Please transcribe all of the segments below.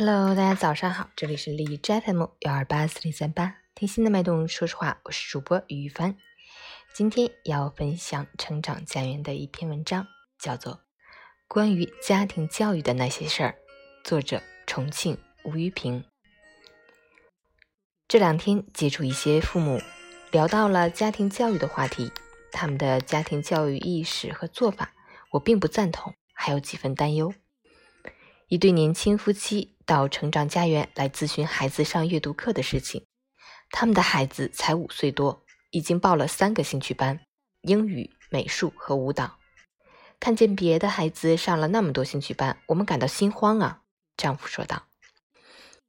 Hello，大家早上好，这里是荔枝 FM 幺二八四零三八，听心的脉动，说实话，我是主播于一帆。今天要分享成长家园的一篇文章，叫做《关于家庭教育的那些事儿》，作者重庆吴玉平。这两天接触一些父母，聊到了家庭教育的话题，他们的家庭教育意识和做法，我并不赞同，还有几分担忧。一对年轻夫妻到成长家园来咨询孩子上阅读课的事情。他们的孩子才五岁多，已经报了三个兴趣班：英语、美术和舞蹈。看见别的孩子上了那么多兴趣班，我们感到心慌啊！丈夫说道。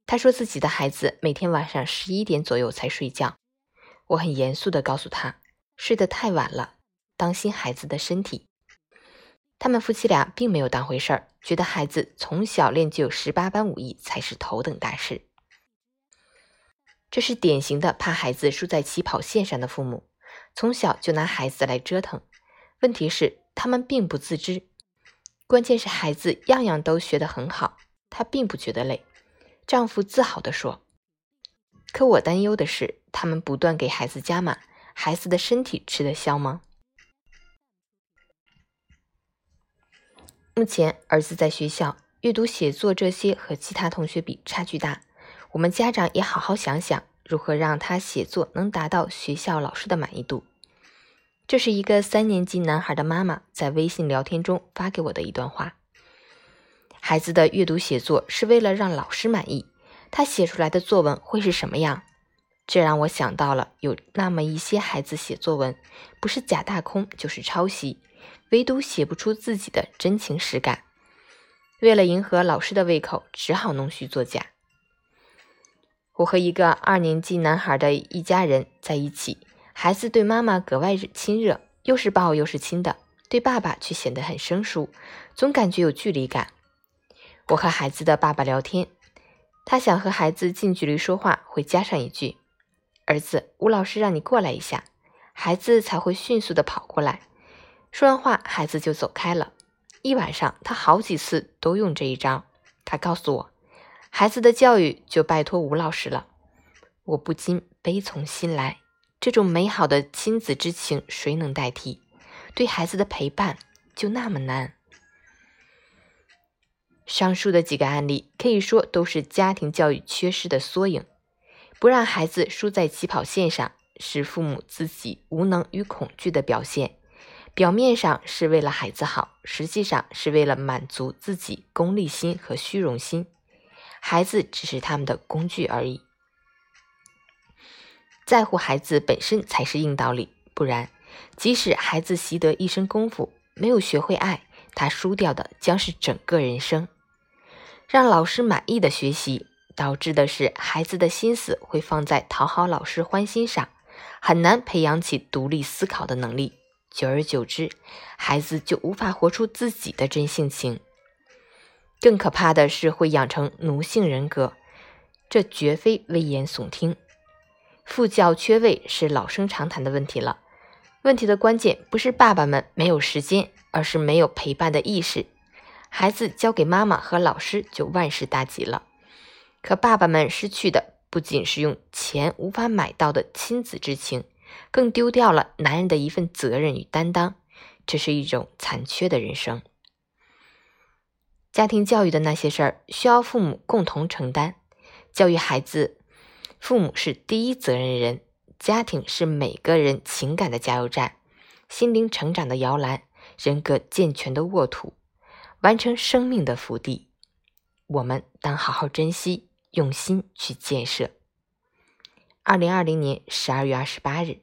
他说自己的孩子每天晚上十一点左右才睡觉。我很严肃地告诉他，睡得太晚了，当心孩子的身体。他们夫妻俩并没有当回事儿，觉得孩子从小练就十八般武艺才是头等大事。这是典型的怕孩子输在起跑线上的父母，从小就拿孩子来折腾。问题是他们并不自知，关键是孩子样样都学得很好，他并不觉得累。丈夫自豪地说：“可我担忧的是，他们不断给孩子加码，孩子的身体吃得消吗？”目前，儿子在学校阅读、写作这些和其他同学比差距大。我们家长也好好想想，如何让他写作能达到学校老师的满意度。这是一个三年级男孩的妈妈在微信聊天中发给我的一段话：孩子的阅读写作是为了让老师满意，他写出来的作文会是什么样？这让我想到了有那么一些孩子写作文，不是假大空就是抄袭。唯独写不出自己的真情实感，为了迎合老师的胃口，只好弄虚作假。我和一个二年级男孩的一家人在一起，孩子对妈妈格外亲热，又是抱又是亲的，对爸爸却显得很生疏，总感觉有距离感。我和孩子的爸爸聊天，他想和孩子近距离说话，会加上一句：“儿子，吴老师让你过来一下。”孩子才会迅速的跑过来。说完话，孩子就走开了。一晚上，他好几次都用这一招。他告诉我，孩子的教育就拜托吴老师了。我不禁悲从心来，这种美好的亲子之情，谁能代替？对孩子的陪伴就那么难。上述的几个案例，可以说都是家庭教育缺失的缩影。不让孩子输在起跑线上，是父母自己无能与恐惧的表现。表面上是为了孩子好，实际上是为了满足自己功利心和虚荣心。孩子只是他们的工具而已。在乎孩子本身才是硬道理，不然，即使孩子习得一身功夫，没有学会爱，他输掉的将是整个人生。让老师满意的学习，导致的是孩子的心思会放在讨好老师欢心上，很难培养起独立思考的能力。久而久之，孩子就无法活出自己的真性情。更可怕的是，会养成奴性人格，这绝非危言耸听。父教缺位是老生常谈的问题了。问题的关键不是爸爸们没有时间，而是没有陪伴的意识。孩子交给妈妈和老师就万事大吉了，可爸爸们失去的不仅是用钱无法买到的亲子之情。更丢掉了男人的一份责任与担当，这是一种残缺的人生。家庭教育的那些事儿，需要父母共同承担。教育孩子，父母是第一责任人，家庭是每个人情感的加油站，心灵成长的摇篮，人格健全的沃土，完成生命的福地。我们当好好珍惜，用心去建设。二零二零年十二月二十八日。